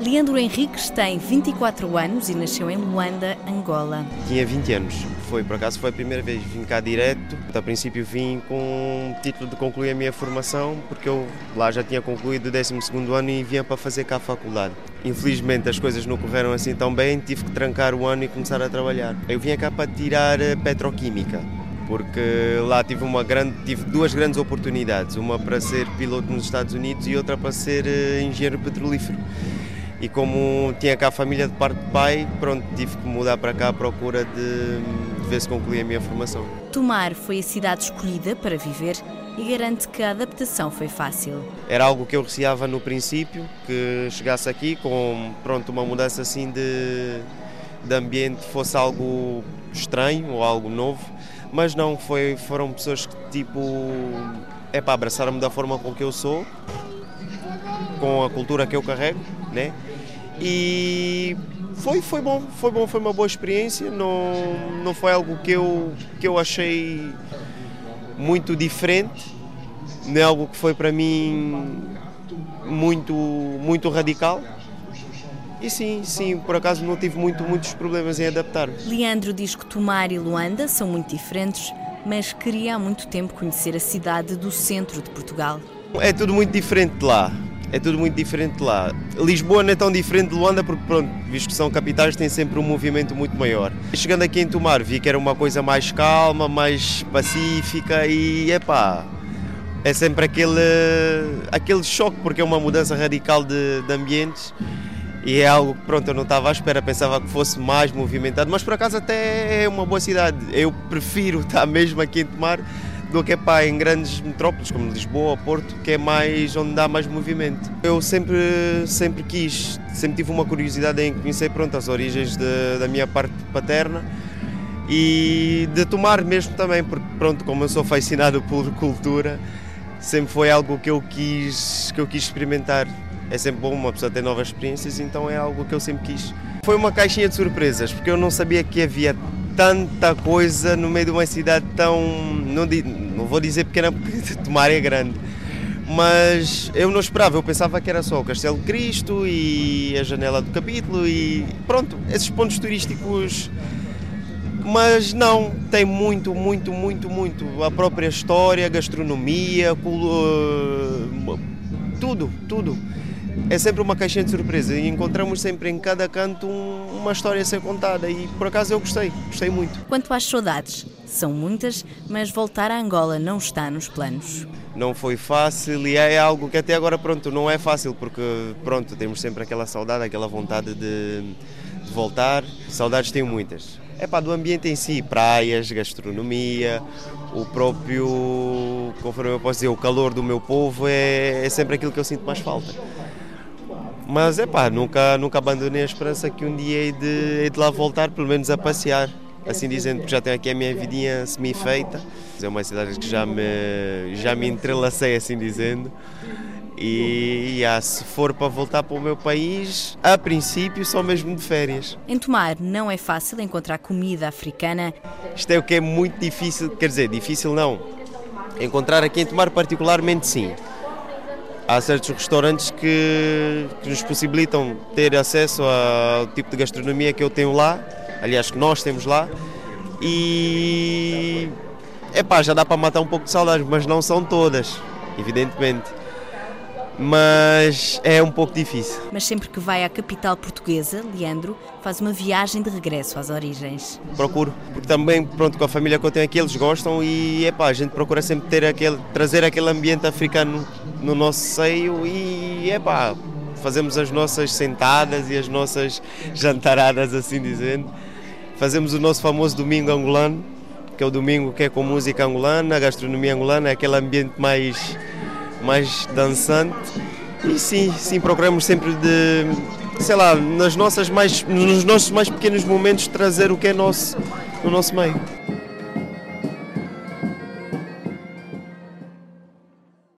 Leandro Henriques tem 24 anos e nasceu em Luanda, Angola. Tinha 20 anos. Foi, por acaso, foi a primeira vez. Vim cá direto. A princípio vim com o título de concluir a minha formação, porque eu lá já tinha concluído o 12 ano e vinha para fazer cá a faculdade. Infelizmente as coisas não correram assim tão bem, tive que trancar o ano e começar a trabalhar. Eu vinha cá para tirar petroquímica porque lá tive uma grande tive duas grandes oportunidades uma para ser piloto nos Estados Unidos e outra para ser eh, engenheiro petrolífero e como tinha cá a família de parte de pai, pronto, tive que mudar para cá à procura de, de ver se concluía a minha formação. Tomar foi a cidade escolhida para viver e garante que a adaptação foi fácil. Era algo que eu receava no princípio, que chegasse aqui com pronto, uma mudança assim de, de ambiente fosse algo estranho ou algo novo, mas não, foi, foram pessoas que tipo, é para abraçaram-me da forma com que eu sou, com a cultura que eu carrego, né? E foi, foi bom, foi bom, foi uma boa experiência, não, não foi algo que eu, que eu achei muito diferente, nem algo que foi para mim muito, muito radical. E sim, sim, por acaso não tive muito, muitos problemas em adaptar. Leandro diz que Tomar e Luanda são muito diferentes, mas queria há muito tempo conhecer a cidade do centro de Portugal. É tudo muito diferente de lá é tudo muito diferente lá. Lisboa não é tão diferente de Luanda porque, pronto, visto que são capitais, tem sempre um movimento muito maior. Chegando aqui em Tomar, vi que era uma coisa mais calma, mais pacífica e, epá, é sempre aquele, aquele choque porque é uma mudança radical de, de ambientes e é algo que, pronto, eu não estava à espera, pensava que fosse mais movimentado, mas por acaso até é uma boa cidade. Eu prefiro estar mesmo aqui em Tomar do que é pá, em grandes metrópoles como Lisboa, Porto, que é mais onde dá mais movimento. Eu sempre, sempre quis, sempre tive uma curiosidade em conhecer pronto, as origens de, da minha parte paterna e de tomar mesmo também, porque pronto, como eu sou fascinado por cultura, sempre foi algo que eu quis, que eu quis experimentar. É sempre bom uma pessoa ter novas experiências, então é algo que eu sempre quis. Foi uma caixinha de surpresas, porque eu não sabia que havia tanta coisa no meio de uma cidade tão. Não, não vou dizer pequena porque Tomar é grande, mas eu não esperava, eu pensava que era só o Castelo de Cristo e a janela do capítulo e pronto, esses pontos turísticos. Mas não, tem muito, muito, muito, muito. A própria história, gastronomia, tudo, tudo é sempre uma caixinha de surpresa e encontramos sempre em cada canto um, uma história a ser contada e por acaso eu gostei, gostei muito. Quanto às saudades, são muitas, mas voltar a Angola não está nos planos. Não foi fácil e é algo que até agora pronto não é fácil porque pronto temos sempre aquela saudade, aquela vontade de, de voltar. Saudades tenho muitas. É pá, do ambiente em si, praias, gastronomia, o próprio, conforme eu posso dizer, o calor do meu povo é, é sempre aquilo que eu sinto mais falta. Mas é pá, nunca, nunca abandonei a esperança que um dia hei de, hei de lá voltar, pelo menos a passear. Assim dizendo, porque já tenho aqui a minha vidinha semi-feita. É uma cidade que já me, já me entrelacei, assim dizendo. E, e se for para voltar para o meu país, a princípio só mesmo de férias. Em Tomar não é fácil encontrar comida africana. Isto é o que é muito difícil, quer dizer, difícil não. Encontrar aqui em Tomar particularmente sim há certos restaurantes que, que, nos possibilitam ter acesso ao tipo de gastronomia que eu tenho lá, aliás, que nós temos lá, e epá, já dá para matar um pouco de saudades, mas não são todas, evidentemente. Mas é um pouco difícil. Mas sempre que vai à capital portuguesa, Leandro, faz uma viagem de regresso às origens. Procuro, porque também, pronto, com a família que eu tenho aqui, eles gostam e epá, a gente procura sempre ter aquele, trazer aquele ambiente africano no nosso seio e epá, fazemos as nossas sentadas e as nossas jantaradas, assim dizendo. Fazemos o nosso famoso domingo angolano, que é o domingo que é com música angolana, gastronomia angolana, é aquele ambiente mais, mais dançante. E sim, sim, procuramos sempre de, sei lá, nas nossas mais, nos nossos mais pequenos momentos trazer o que é nosso no nosso meio.